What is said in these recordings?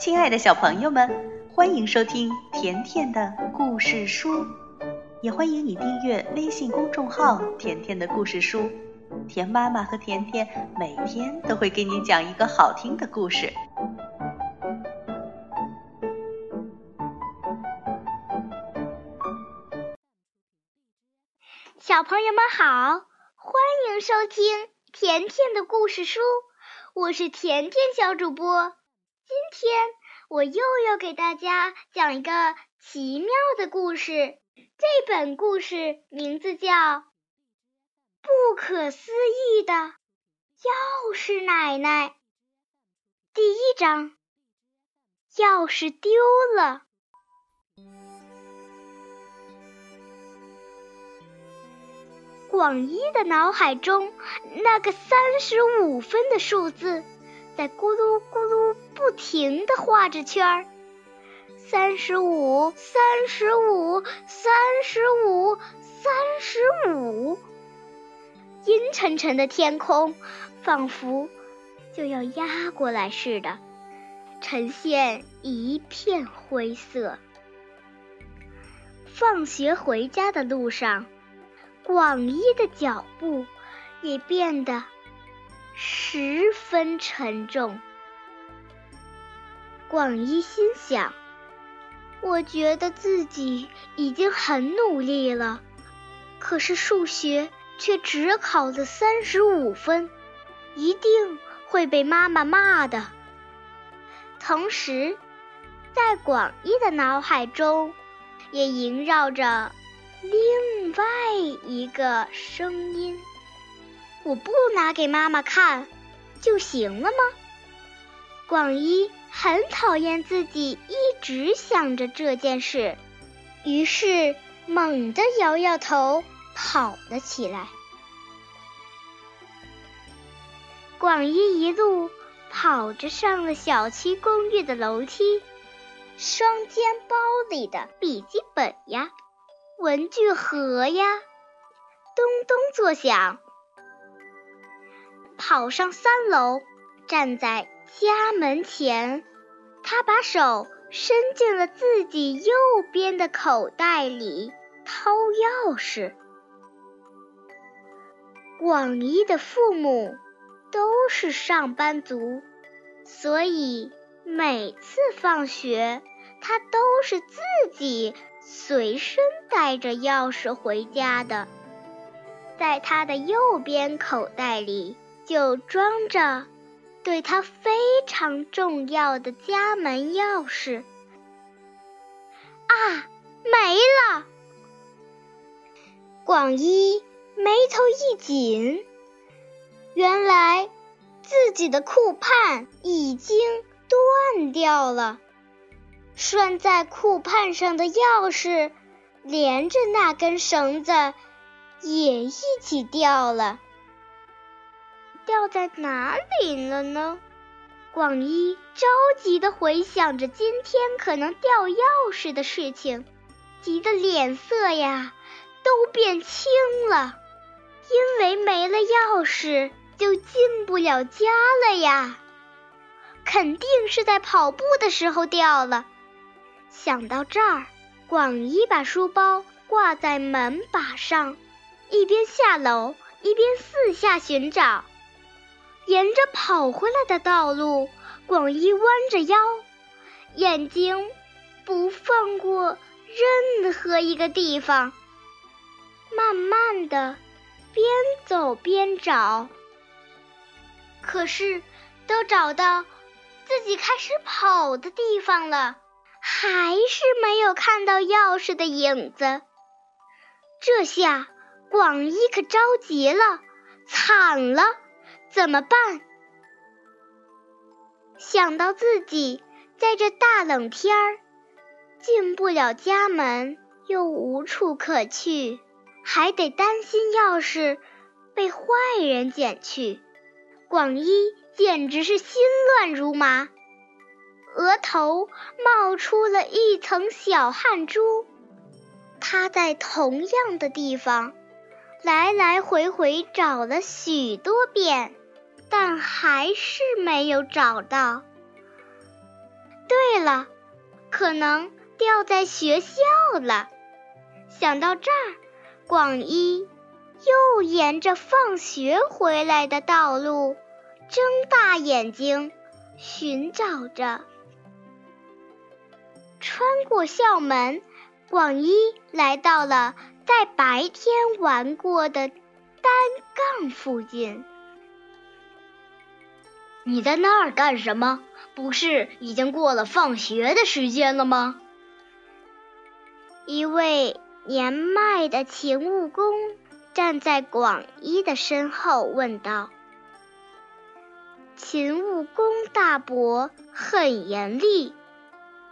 亲爱的小朋友们，欢迎收听甜甜的故事书，也欢迎你订阅微信公众号“甜甜的故事书”。甜妈妈和甜甜每天都会给你讲一个好听的故事。小朋友们好，欢迎收听甜甜的故事书，我是甜甜小主播。今天我又要给大家讲一个奇妙的故事，这本故事名字叫《不可思议的钥匙奶奶》。第一章，钥匙丢了。广一的脑海中，那个三十五分的数字在咕噜咕噜不停地画着圈儿。三十五，三十五，三十五，三十五。阴沉沉的天空仿佛就要压过来似的，呈现一片灰色。放学回家的路上。广一的脚步也变得十分沉重。广一心想：“我觉得自己已经很努力了，可是数学却只考了三十五分，一定会被妈妈骂的。”同时，在广一的脑海中也萦绕着。另外一个声音，我不拿给妈妈看就行了吗？广一很讨厌自己一直想着这件事，于是猛地摇摇头，跑了起来。广一一路跑着上了小区公寓的楼梯，双肩包里的笔记本呀。文具盒呀，咚咚作响。跑上三楼，站在家门前，他把手伸进了自己右边的口袋里掏钥匙。广一的父母都是上班族，所以每次放学，他都是自己。随身带着钥匙回家的，在他的右边口袋里就装着对他非常重要的家门钥匙。啊，没了！广一眉头一紧，原来自己的裤盼已经断掉了。拴在裤畔上的钥匙，连着那根绳子也一起掉了。掉在哪里了呢？广一着急的回想着今天可能掉钥匙的事情，急得脸色呀都变青了。因为没了钥匙，就进不了家了呀。肯定是在跑步的时候掉了。想到这儿，广一把书包挂在门把上，一边下楼一边四下寻找。沿着跑回来的道路，广一弯着腰，眼睛不放过任何一个地方，慢慢的边走边找。可是，都找到自己开始跑的地方了。还是没有看到钥匙的影子，这下广一可着急了，惨了，怎么办？想到自己在这大冷天儿进不了家门，又无处可去，还得担心钥匙被坏人捡去，广一简直是心乱如麻。额头冒出了一层小汗珠，他在同样的地方来来回回找了许多遍，但还是没有找到。对了，可能掉在学校了。想到这儿，广一又沿着放学回来的道路，睁大眼睛寻找着。穿过校门，广一来到了在白天玩过的单杠附近。你在那儿干什么？不是已经过了放学的时间了吗？一位年迈的勤务工站在广一的身后问道。勤务工大伯很严厉。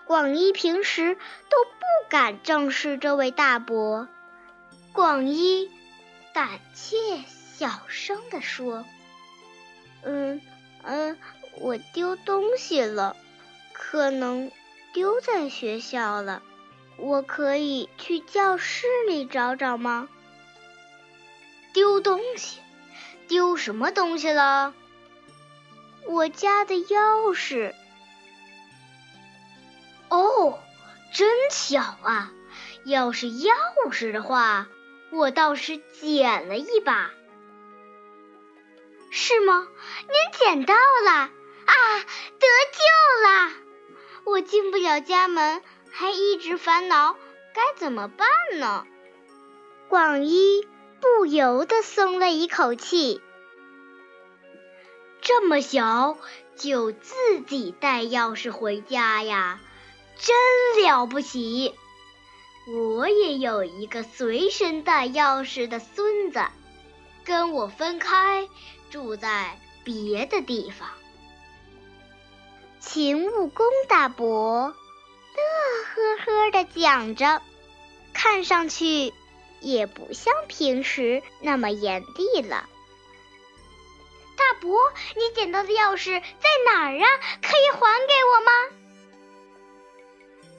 广一平时都不敢正视这位大伯。广一胆怯小声地说：“嗯嗯，我丢东西了，可能丢在学校了。我可以去教室里找找吗？”丢东西？丢什么东西了？我家的钥匙。哦，真巧啊！要是钥匙的话，我倒是捡了一把。是吗？您捡到了啊！得救了！我进不了家门，还一直烦恼该怎么办呢。广一不由得松了一口气。这么小就自己带钥匙回家呀？真了不起！我也有一个随身带钥匙的孙子，跟我分开住在别的地方。勤务工大伯乐呵呵地讲着，看上去也不像平时那么严厉了。大伯，你捡到的钥匙在哪儿啊？可以还给我吗？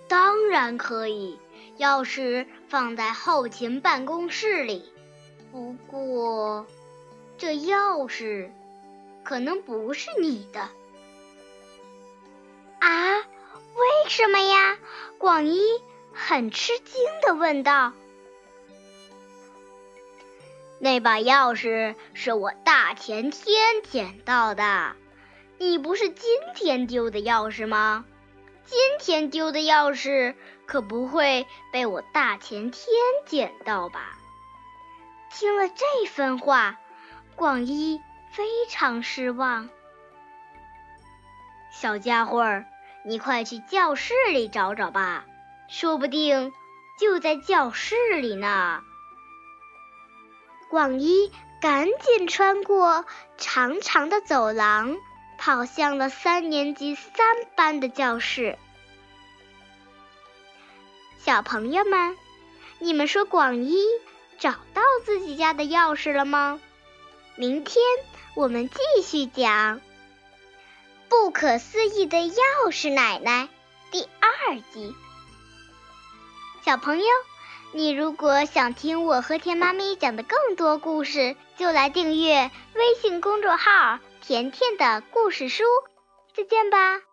当然可以，钥匙放在后勤办公室里。不过，这钥匙可能不是你的。啊？为什么呀？广一很吃惊的问道。那把钥匙是我大前天捡到的。你不是今天丢的钥匙吗？今天丢的钥匙可不会被我大前天捡到吧？听了这番话，广一非常失望。小家伙儿，你快去教室里找找吧，说不定就在教室里呢。广一赶紧穿过长长的走廊。跑向了三年级三班的教室。小朋友们，你们说广一找到自己家的钥匙了吗？明天我们继续讲《不可思议的钥匙奶奶》第二集。小朋友，你如果想听我和田妈咪讲的更多故事，就来订阅微信公众号。甜甜的故事书，再见吧。